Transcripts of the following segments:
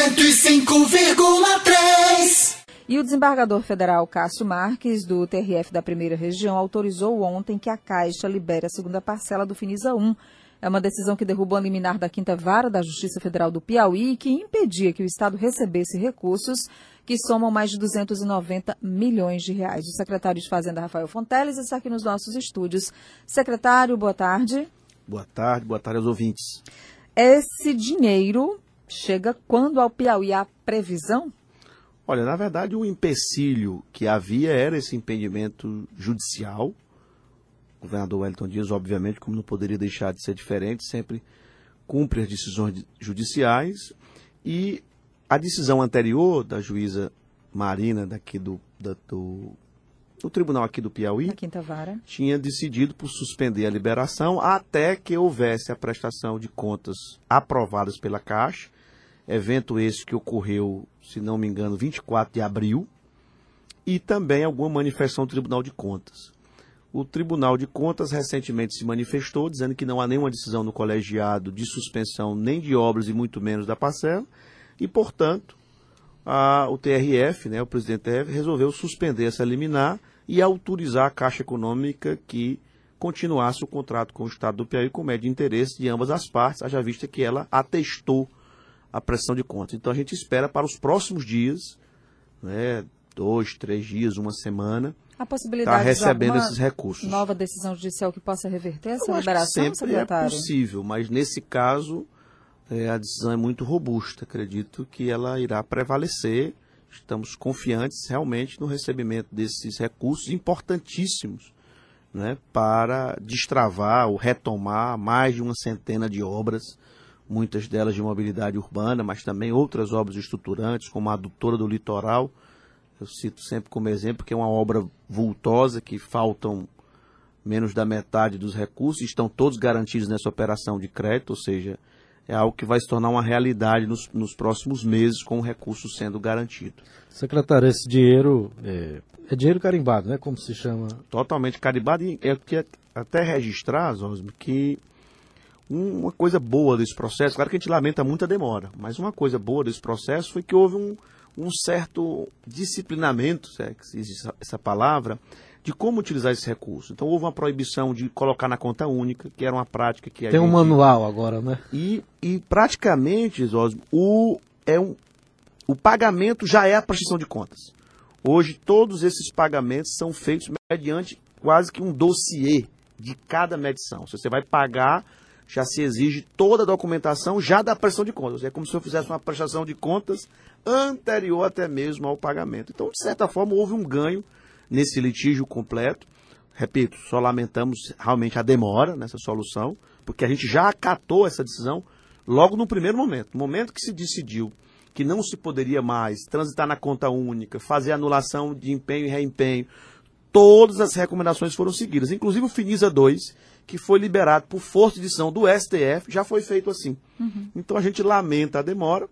105,3. E o desembargador federal Cássio Marques, do TRF da Primeira Região, autorizou ontem que a Caixa libere a segunda parcela do Finisa 1. É uma decisão que derrubou a liminar da Quinta Vara da Justiça Federal do Piauí, que impedia que o Estado recebesse recursos que somam mais de 290 milhões de reais. O secretário de Fazenda, Rafael Fonteles, está aqui nos nossos estúdios. Secretário, boa tarde. Boa tarde, boa tarde aos ouvintes. Esse dinheiro chega quando ao Piauí há previsão? Olha, na verdade, o empecilho que havia era esse impedimento judicial. O governador Wellington Dias, obviamente, como não poderia deixar de ser diferente, sempre cumpre as decisões judiciais. E a decisão anterior da juíza Marina, daqui do, da, do, tribunal aqui do Piauí, Na Quinta Vara. tinha decidido por suspender a liberação até que houvesse a prestação de contas aprovadas pela Caixa, evento esse que ocorreu, se não me engano, 24 de abril, e também alguma manifestação do Tribunal de Contas. O Tribunal de Contas recentemente se manifestou, dizendo que não há nenhuma decisão no colegiado de suspensão nem de obras e muito menos da parcela, e, portanto, a- o TRF, né, o presidente TRF, resolveu suspender essa liminar e autorizar a Caixa Econômica que continuasse o contrato com o Estado do Piauí com médio interesse de ambas as partes, haja vista que ela atestou a pressão de contas. Então a gente espera para os próximos dias, né, dois, três dias, uma semana, A estar possibilidade tá recebendo de esses recursos. nova decisão judicial que possa reverter essa Eu acho que liberação, sempre é secretário? possível, mas nesse caso é, a decisão é muito robusta. Acredito que ela irá prevalecer. Estamos confiantes realmente no recebimento desses recursos importantíssimos né, para destravar ou retomar mais de uma centena de obras, muitas delas de mobilidade urbana, mas também outras obras estruturantes, como a adutora do litoral. Eu cito sempre como exemplo que é uma obra vultosa que faltam menos da metade dos recursos, estão todos garantidos nessa operação de crédito, ou seja, é algo que vai se tornar uma realidade nos, nos próximos meses com o recurso sendo garantido. Secretário, esse dinheiro é, é dinheiro carimbado, né? Como se chama? Totalmente carimbado e eu queria até registrar, Zosmo, que uma coisa boa desse processo, claro que a gente lamenta muita demora, mas uma coisa boa desse processo foi que houve um, um certo disciplinamento, se é que existe essa, palavra, de como utilizar esse recurso. Então houve uma proibição de colocar na conta única, que era uma prática que Tem um gente- manual agora, né? E, e praticamente, Zosmo, o, é um, o pagamento já é a prestação de contas. Hoje, todos esses pagamentos são feitos mediante quase que um dossiê de cada medição. Se você vai pagar, já se exige toda a documentação já da prestação de contas. É como se eu fizesse uma prestação de contas anterior até mesmo ao pagamento. Então, de certa forma, houve um ganho nesse litígio completo. Repito, só lamentamos realmente a demora nessa solução, porque a gente já acatou essa decisão logo no primeiro momento. No momento que se decidiu que não se poderia mais transitar na conta única, fazer anulação de empenho e reempenho, todas as recomendações foram seguidas. Inclusive o Finisa 2, que foi liberado por força de decisão do STF, já foi feito assim. Então a gente lamenta a demora,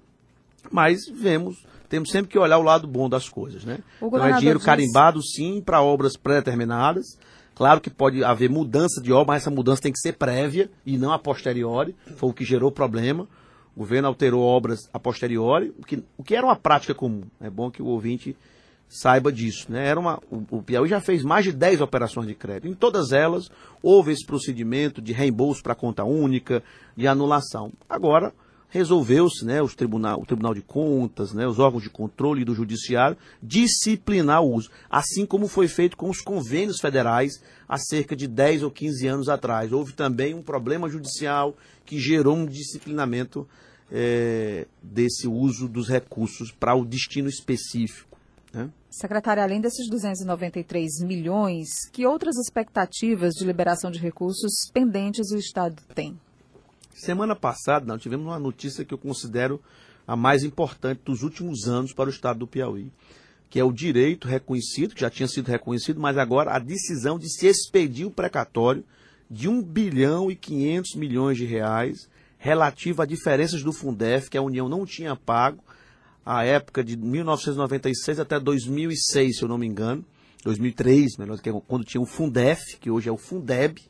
mas vemos, temos sempre que olhar o lado bom das coisas, né? Então é dinheiro diz- carimbado sim para obras pré-determinadas. Claro que pode haver mudança de obra, mas essa mudança tem que ser prévia e não a posteriori. Foi o que gerou o problema. O governo alterou obras a posteriori, o que, o que era uma prática comum. É bom que o ouvinte saiba disso. Né? Era uma, o, o Piauí já fez mais de 10 operações de crédito. Em todas elas, houve esse procedimento de reembolso para conta única, de anulação. Agora, resolveu-se né, os tribunal, o Tribunal de Contas, né, os órgãos de controle do Judiciário, disciplinar o uso. Assim como foi feito com os convênios federais há cerca de 10 ou 15 anos atrás. Houve também um problema judicial que gerou um disciplinamento eh, desse uso dos recursos para o destino específico. Secretária, além desses 293 milhões, que outras expectativas de liberação de recursos pendentes o Estado tem? Semana passada, nós tivemos uma notícia que eu considero a mais importante dos últimos anos para o estado do Piauí, que é o direito reconhecido, que já tinha sido reconhecido, mas agora a decisão de se expedir o precatório de 1 bilhão e 500 milhões de reais relativo a diferenças do Fundef, que a União não tinha pago à época de 1996 até 2006, se eu não me engano, 2003, melhor que é quando tinha o Fundef, que hoje é o Fundeb,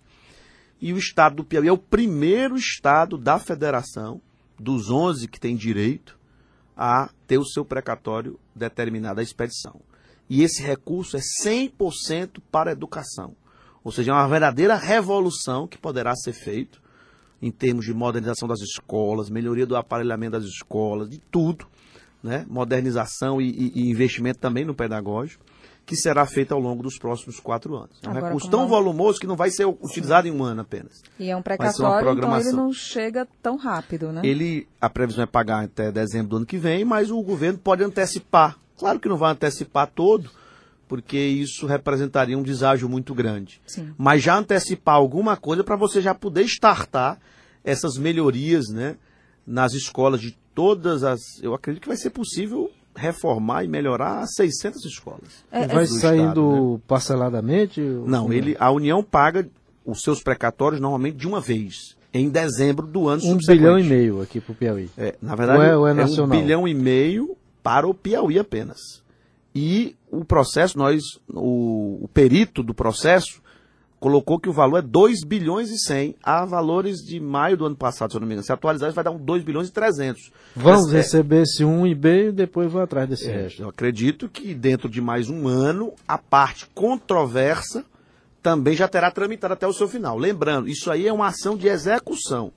e o estado do Piauí é o primeiro estado da federação, dos 11 que tem direito, a ter o seu precatório determinado à expedição. E esse recurso é 100% para a educação. Ou seja, é uma verdadeira revolução que poderá ser feito em termos de modernização das escolas, melhoria do aparelhamento das escolas, de tudo, né? modernização e, e, investimento também no pedagógico, que será feito ao longo dos próximos quatro anos. É um Agora, recurso tão volumoso que não vai ser utilizado em um ano apenas. E é um precatório, então ele não chega tão rápido, né? Ele, a previsão é pagar até dezembro do ano que vem, mas o governo pode antecipar. Claro que não vai antecipar todo, porque isso representaria um deságio muito grande. Sim. Mas já antecipar alguma coisa para você já poder startar essas melhorias, né, nas escolas de todas as. Eu acredito que vai ser possível reformar e melhorar 600 escolas. É, vai do saindo Estado, né? parceladamente? Não, é? ele, a União paga os seus precatórios normalmente de uma vez, em dezembro do ano Um subsequente. bilhão e meio aqui pro Piauí. É, na verdade, Ou é- ou é um nacional? bilhão e meio para o Piauí apenas. E o processo, nós, o, o perito do processo colocou que o valor é 2 bilhões e 100 a valores de maio do ano passado, se eu não me engano. Se atualizar, vai dar um 2 bilhões e 300. Vamos Mas, é, receber esse um e meio e depois vou atrás desse é, resto. eu acredito que dentro de mais um ano, a parte controversa também já terá tramitado até o seu final. Lembrando, isso aí é uma ação de execução.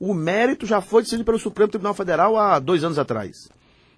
O mérito já foi decidido pelo Supremo Tribunal Federal há dois anos atrás,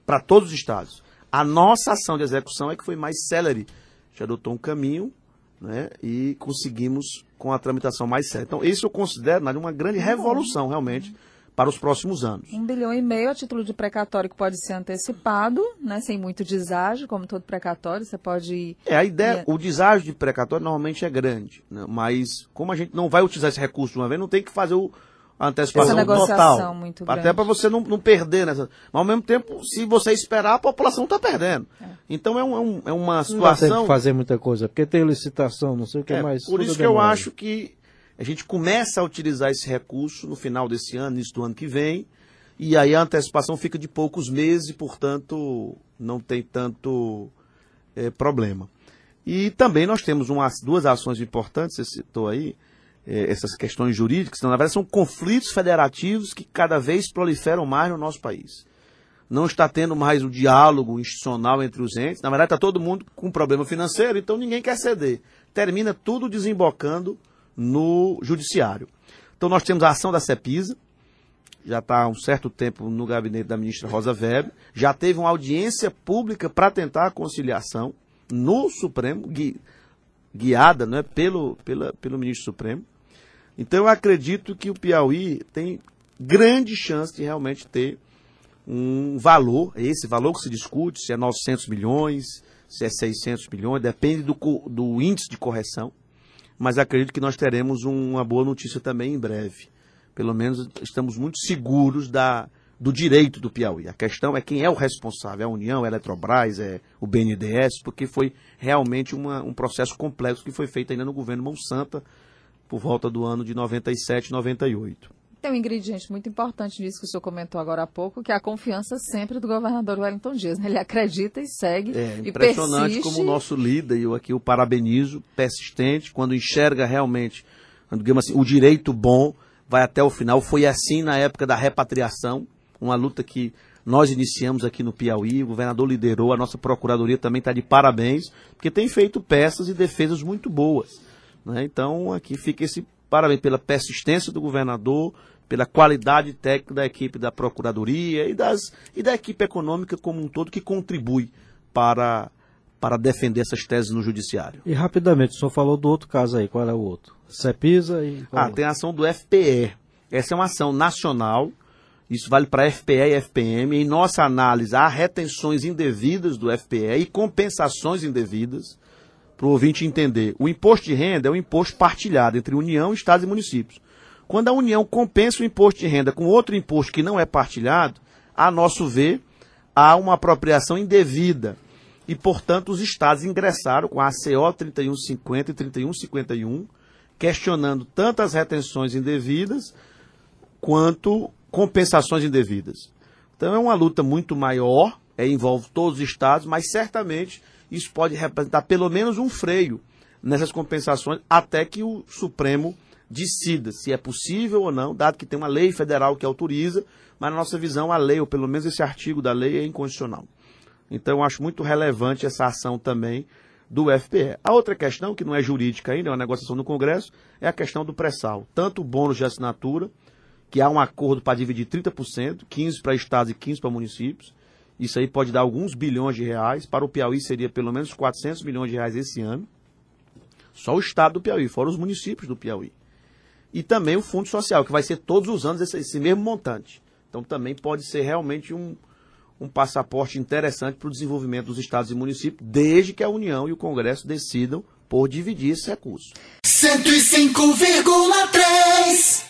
para todos os estados. A nossa ação de execução é que foi mais célere, já adotou um caminho né, e conseguimos com a tramitação mais célere. Então, isso eu considero Nádia, uma grande revolução, realmente, para os próximos anos. Um bilhão e meio a título de precatório que pode ser antecipado, né, sem muito deságio, como todo precatório, você pode... É, a ideia, É. o deságio de precatório normalmente é grande, né? mas como a gente não vai utilizar esse recurso de uma vez, não tem que fazer o, a antecipação Essa total. muito até para você não, não perder nessa. Mas ao mesmo tempo, se você esperar, a população está perdendo. É, um- é um- é uma Não dá tempo situação. de fazer muita coisa, porque tem licitação, não sei o que É, mais. por isso que eu demora. acho que a gente começa a utilizar esse recurso no final desse ano, início do ano que vem, e aí a antecipação fica de poucos meses e, portanto, não tem tanto eh, problema. E também nós temos umas, duas ações importantes, você citou aí, eh, essas questões jurídicas, então, na verdade são conflitos federativos que cada vez proliferam mais no nosso país. Não está tendo mais o diálogo institucional entre os entes. Na verdade, está todo mundo com problema financeiro, então ninguém quer ceder. Termina tudo desembocando no judiciário. Então nós temos a ação da CEPISA, já está há um certo tempo no gabinete da ministra Rosa Weber, já teve uma audiência pública para tentar a conciliação no Supremo, gui- guiada né, pelo, pela, pelo ministro Supremo. Então eu acredito que o Piauí tem grande chance de realmente ter um valor, esse valor que se discute, se é 900 milhões, se é 600 milhões, depende do, do índice de correção, mas acredito que nós teremos uma boa notícia também em breve. Pelo menos estamos muito seguros da, do direito do Piauí. A questão é quem é o responsável, é a União, é a Eletrobras, é o BNDES, porque foi realmente uma- um processo complexo que foi feito ainda no governo Monsanto, por volta do ano de 97, 98. Tem um ingrediente muito importante nisso que o senhor comentou agora há pouco, que é a confiança sempre do governador Wellington Dias. né? Ele acredita e segue É impressionante persiste. como o nosso líder, e eu aqui o parabenizo, persistente, quando enxerga realmente, digamos assim, o direito bom, vai até o final. Foi assim na época da repatriação, uma luta que nós iniciamos aqui no Piauí, o governador liderou, a nossa procuradoria também está de parabéns, porque tem feito peças e defesas muito boas. né? Então, aqui fica esse parabéns pela persistência do governador, pela qualidade técnica da equipe da Procuradoria e, das, e da equipe econômica como um todo que contribui para, para defender essas teses no Judiciário. E rapidamente, o senhor falou do outro caso aí, qual é o outro? Cepisa e. qual Ah, tem a ação do FPE. Essa é uma ação nacional, isso vale para FPE e FPM. Em nossa análise, há retenções indevidas do FPE e compensações indevidas, para o ouvinte entender. O imposto de renda é um imposto partilhado entre União, Estados e municípios. Quando a União compensa o imposto de renda com outro imposto que não é partilhado, a nosso ver, há uma apropriação indevida. E, portanto, os estados ingressaram com a ACO 3150 e 3151, questionando tanto as retenções indevidas quanto compensações indevidas. Então é uma luta muito maior, é, envolve todos os estados, mas certamente isso pode representar pelo menos um freio nessas compensações até que o Supremo decida se é possível ou não, dado que tem uma lei federal que autoriza, mas na nossa visão a lei, ou pelo menos esse artigo da lei, é inconstitucional. Então eu acho muito relevante essa ação também do FPE. A outra questão, que não é jurídica ainda, é uma negociação no Congresso, é a questão do pré-sal. Tanto o bônus de assinatura, que há um acordo para dividir 30%, 15% para estados e 15% para municípios. Isso aí pode dar alguns bilhões de reais. Para o Piauí seria pelo menos 400 milhões de reais esse ano. Só o estado do Piauí, fora os municípios do Piauí. E também o Fundo Social, que vai ser todos os anos esse, esse mesmo montante. Então também pode ser realmente um, um passaporte interessante para o desenvolvimento dos estados e municípios, desde que a União e o Congresso decidam por dividir esse recurso. 105,3